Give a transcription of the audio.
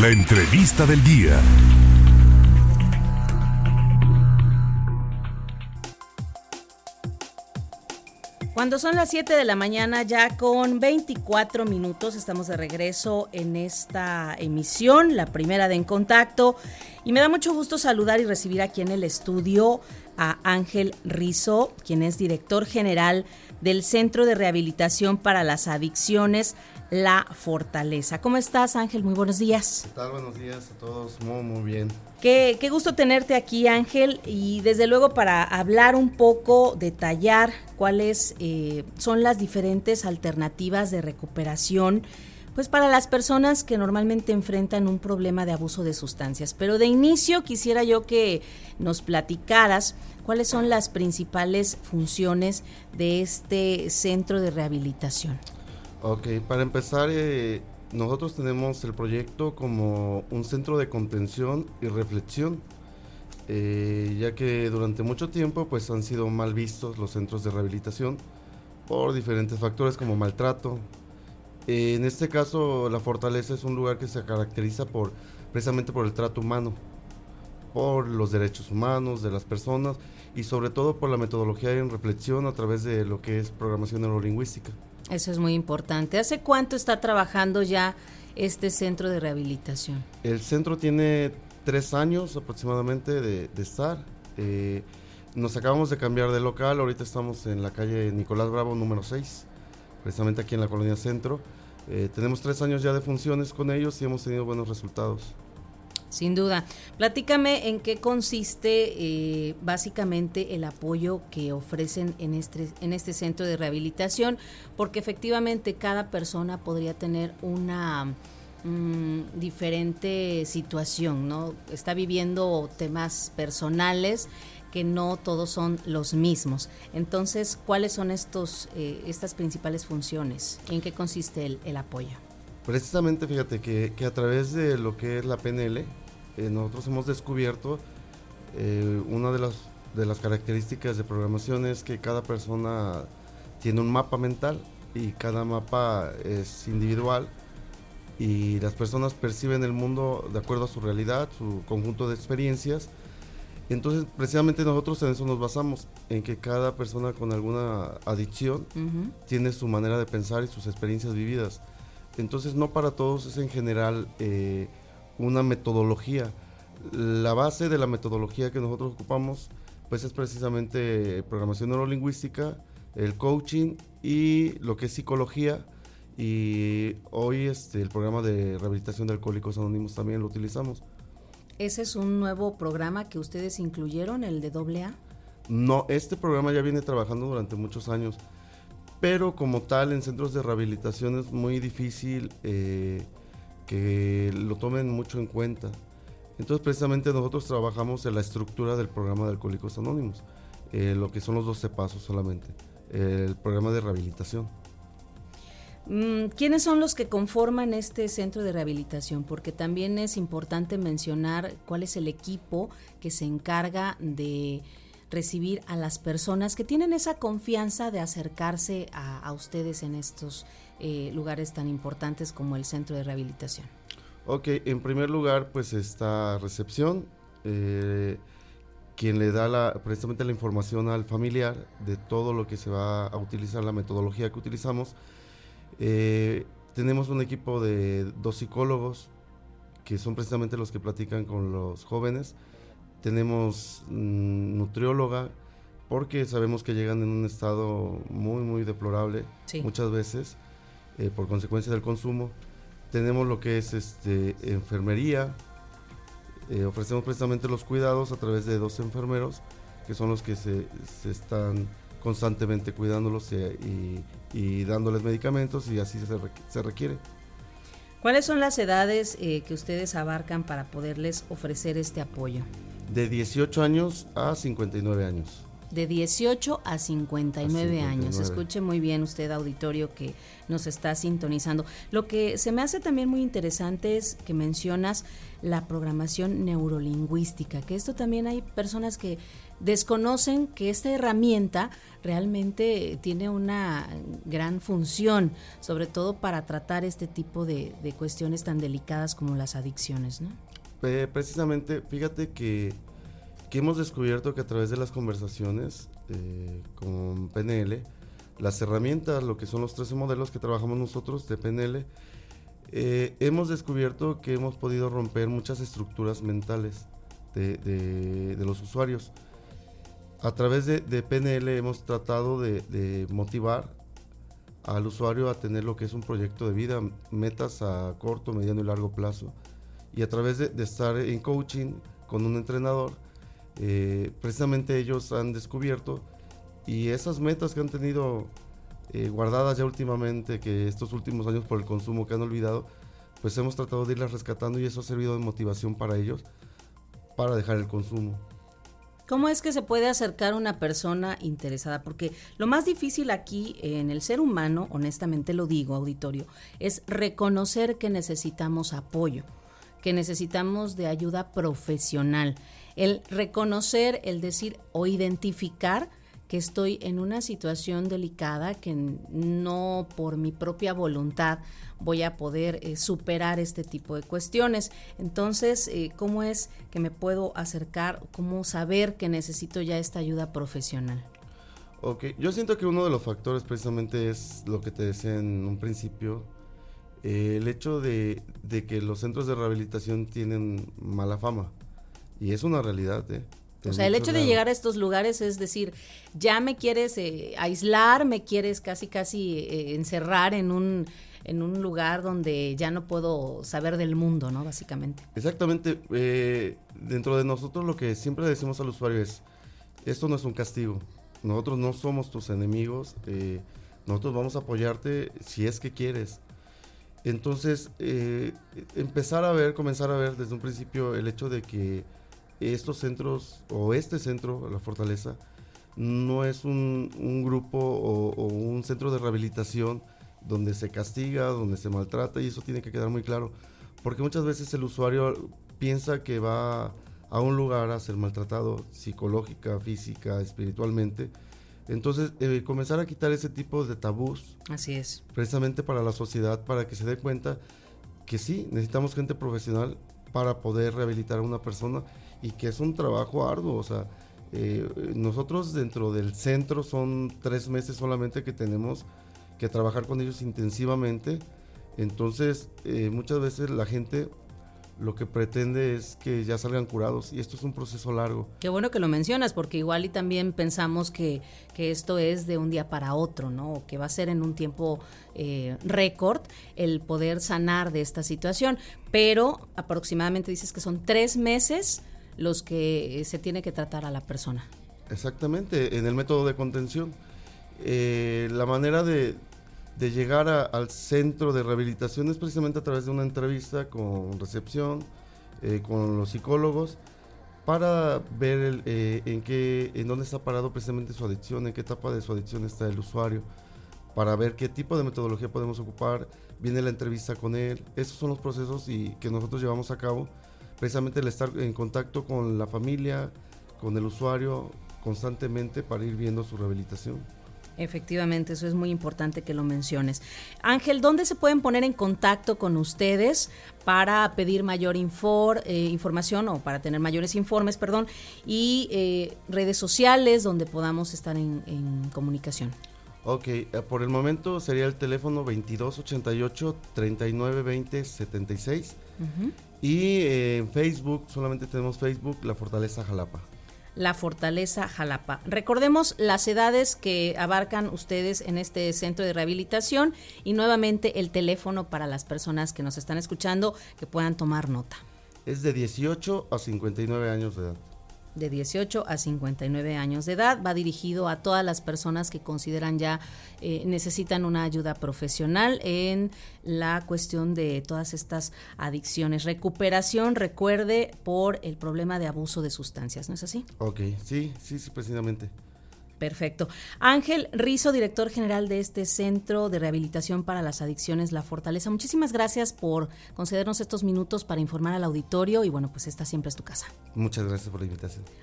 La entrevista del día. Cuando son las 7 de la mañana, ya con 24 minutos, estamos de regreso en esta emisión, la primera de En Contacto. Y me da mucho gusto saludar y recibir aquí en el estudio a Ángel Rizo, quien es director general del Centro de Rehabilitación para las Adicciones, La Fortaleza. ¿Cómo estás, Ángel? Muy buenos días. ¿Qué tal? Buenos días a todos. Muy, muy bien. Qué, qué, gusto tenerte aquí, Ángel, y desde luego para hablar un poco, detallar cuáles eh, son las diferentes alternativas de recuperación, pues para las personas que normalmente enfrentan un problema de abuso de sustancias. Pero de inicio quisiera yo que nos platicaras cuáles son las principales funciones de este centro de rehabilitación. Ok, para empezar, eh, nosotros tenemos el proyecto como un centro de contención y reflexión, eh, ya que durante mucho tiempo pues han sido mal vistos los centros de rehabilitación por diferentes factores como maltrato. Eh, en este caso, la Fortaleza es un lugar que se caracteriza por precisamente por el trato humano, por los derechos humanos de las personas y sobre todo por la metodología en reflexión a través de lo que es programación neurolingüística. Eso es muy importante. ¿Hace cuánto está trabajando ya este centro de rehabilitación? El centro tiene tres años aproximadamente de, estar. Eh, nos acabamos de cambiar de local, ahorita estamos en la calle Nicolás Bravo número 6, precisamente aquí en la colonia Centro. Eh, tenemos tres años ya de funciones con ellos y hemos tenido buenos resultados. Sin duda. Platícame en qué consiste eh, básicamente el apoyo que ofrecen en este, en este centro de rehabilitación, porque efectivamente cada persona podría tener una mm, diferente situación, ¿no? Está viviendo temas personales que no todos son los mismos. Entonces, ¿cuáles son estos, eh, estas principales funciones? ¿En qué consiste el, el apoyo? Precisamente, fíjate que, que, a través de lo que es la PNL, eh, nosotros hemos descubierto eh, una de las, de las características de programación es que cada persona tiene un mapa mental y cada mapa es individual y las personas perciben el mundo de acuerdo a su realidad, su conjunto de experiencias. Entonces, precisamente nosotros en eso nos basamos, en que cada persona con alguna adicción tiene su manera de pensar y sus experiencias vividas. Entonces, no para todos es en general eh, una metodología. La base de la metodología que nosotros ocupamos pues es precisamente programación neurolingüística, el coaching y lo que es psicología y hoy este el programa de rehabilitación de alcohólicos anónimos también lo utilizamos. ¿Ese es un nuevo programa que ustedes incluyeron, el de AA? No, este programa ya viene trabajando durante muchos años, pero como tal en centros de rehabilitación es muy difícil eh, lo tomen mucho en cuenta. Entonces precisamente nosotros trabajamos en la estructura del programa de Alcohólicos Anónimos, eh, lo que son los 12 pasos solamente, el programa de rehabilitación. Mm, ¿Quiénes son los que conforman este centro de rehabilitación? Porque también es importante mencionar cuál es el equipo que se encarga de recibir a las personas que tienen esa confianza de acercarse a, ustedes en estos eh, lugares tan importantes como el centro de rehabilitación? Ok, en primer lugar pues está recepción, eh, quien le da la, precisamente la información al familiar de todo lo que se va a utilizar, la metodología que utilizamos. Eh, tenemos un equipo de dos psicólogos que son precisamente los que platican con los jóvenes tenemos mm, nutrióloga, porque sabemos que llegan en un estado muy, muy deplorable muchas veces eh, por consecuencia del consumo. Tenemos lo que es este, enfermería, eh, ofrecemos precisamente los cuidados a través de dos enfermeros, que son los que se, están constantemente cuidándolos y, dándoles medicamentos y así se, requiere. ¿Cuáles son las edades eh, que ustedes abarcan para poderles ofrecer este apoyo? De 18 años a 59 años. de 18 a 59, años. Escuche muy bien usted, auditorio, que nos está sintonizando. Lo que se me hace también muy interesante es que mencionas la programación neurolingüística, que esto también hay personas que desconocen que esta herramienta realmente tiene una gran función, sobre todo para tratar este tipo de, cuestiones tan delicadas como las adicciones, ¿no? Precisamente, fíjate que que hemos descubierto que a través de las conversaciones eh, con PNL, las herramientas, lo que son los 13 modelos que trabajamos nosotros de PNL, eh, hemos descubierto que hemos podido romper muchas estructuras mentales de, los usuarios. A través de, PNL hemos tratado de, motivar al usuario a tener lo que es un proyecto de vida, metas a corto, mediano y largo plazo. Y a través de, estar en coaching con un entrenador, eh, precisamente ellos han descubierto y esas metas que han tenido eh, guardadas ya últimamente, que estos últimos años por el consumo que han olvidado, pues hemos tratado de irlas rescatando y eso ha servido de motivación para ellos para dejar el consumo. ¿Cómo es que se puede acercar una persona interesada? Porque lo más difícil aquí en el ser humano, honestamente lo digo, auditorio, es reconocer que necesitamos apoyo, que necesitamos de ayuda profesional el reconocer, el decir o identificar que estoy en una situación delicada, que no por mi propia voluntad voy a poder eh, superar este tipo de cuestiones. Entonces, eh, ¿cómo es que me puedo acercar? ¿Cómo saber que necesito ya esta ayuda profesional? Ok, yo siento que uno de los factores precisamente es lo que te decía en un principio, eh, el hecho de, de que los centros de rehabilitación tienen mala fama. Y es una realidad, ¿eh? O sea, el hecho de llegar a estos lugares es decir, ya me quieres eh, aislar, me quieres casi, casi eh, encerrar en un, en un lugar donde ya no puedo saber del mundo, ¿no? Básicamente. Exactamente. Eh, dentro de nosotros lo que siempre decimos al usuario es, esto no es un castigo. Nosotros no somos tus enemigos. nosotros vamos a apoyarte si es que quieres. Entonces, empezar a ver, comenzar a ver desde un principio el hecho de que estos centros o este centro, la Fortaleza, no es un, grupo o, un centro de rehabilitación donde se castiga, donde se maltrata y eso tiene que quedar muy claro, porque muchas veces el usuario piensa que va a un lugar a ser maltratado psicológica, física, espiritualmente. Entonces, eh, comenzar a quitar ese tipo de tabús. Así es. Precisamente para la sociedad, para que se dé cuenta que sí, necesitamos gente profesional para poder rehabilitar a una persona y que es un trabajo arduo. O sea, eh, nosotros dentro del centro son tres meses solamente que tenemos que trabajar con ellos intensivamente. Entonces, eh, muchas veces la gente lo que pretende es que ya salgan curados y esto es un proceso largo. Qué bueno que lo mencionas porque igual y también pensamos que, que esto es de un día para otro, ¿no? O que va a ser en un tiempo eh, récord el poder sanar de esta situación, pero aproximadamente dices que son tres meses los que eh, se tiene que tratar a la persona. Exactamente, en el método de contención. Eh, la manera de, llegar al centro de rehabilitación es precisamente a través de una entrevista con recepción, eh, con los psicólogos, para ver en, qué, en dónde está parado precisamente su adicción, en qué etapa de su adicción está el usuario, para ver qué tipo de metodología podemos ocupar. Viene la entrevista con él. Esos son los procesos y, que nosotros llevamos a cabo precisamente el estar en contacto con la familia, con el usuario constantemente para ir viendo su rehabilitación. Efectivamente, eso es muy importante que lo menciones. Ángel, ¿dónde se pueden poner en contacto con ustedes para pedir mayor eh, información o para tener mayores informes, perdón, y eh, redes sociales donde podamos estar en, comunicación? Ok, eh, por el momento sería el teléfono 2288 3920 76 y eh, en Facebook, solamente tenemos Facebook, La Fortaleza Jalapa. La Fortaleza Jalapa. Recordemos las edades que abarcan ustedes en este centro de rehabilitación y nuevamente el teléfono para las personas que nos están escuchando que puedan tomar nota. Es de 18 a 59 años de edad de 18 a 59 años de edad. Va dirigido a todas las personas que consideran ya eh, necesitan una ayuda profesional en la cuestión de todas estas adicciones. Recuperación, recuerde, por el problema de abuso de sustancias, ¿no es así? Ok, sí, sí, sí, precisamente. Perfecto. Ángel Rizo, director general de este Centro de Rehabilitación para las Adicciones La Fortaleza. Muchísimas gracias por concedernos estos minutos para informar al auditorio y bueno, pues esta siempre es tu casa. Muchas gracias por la invitación.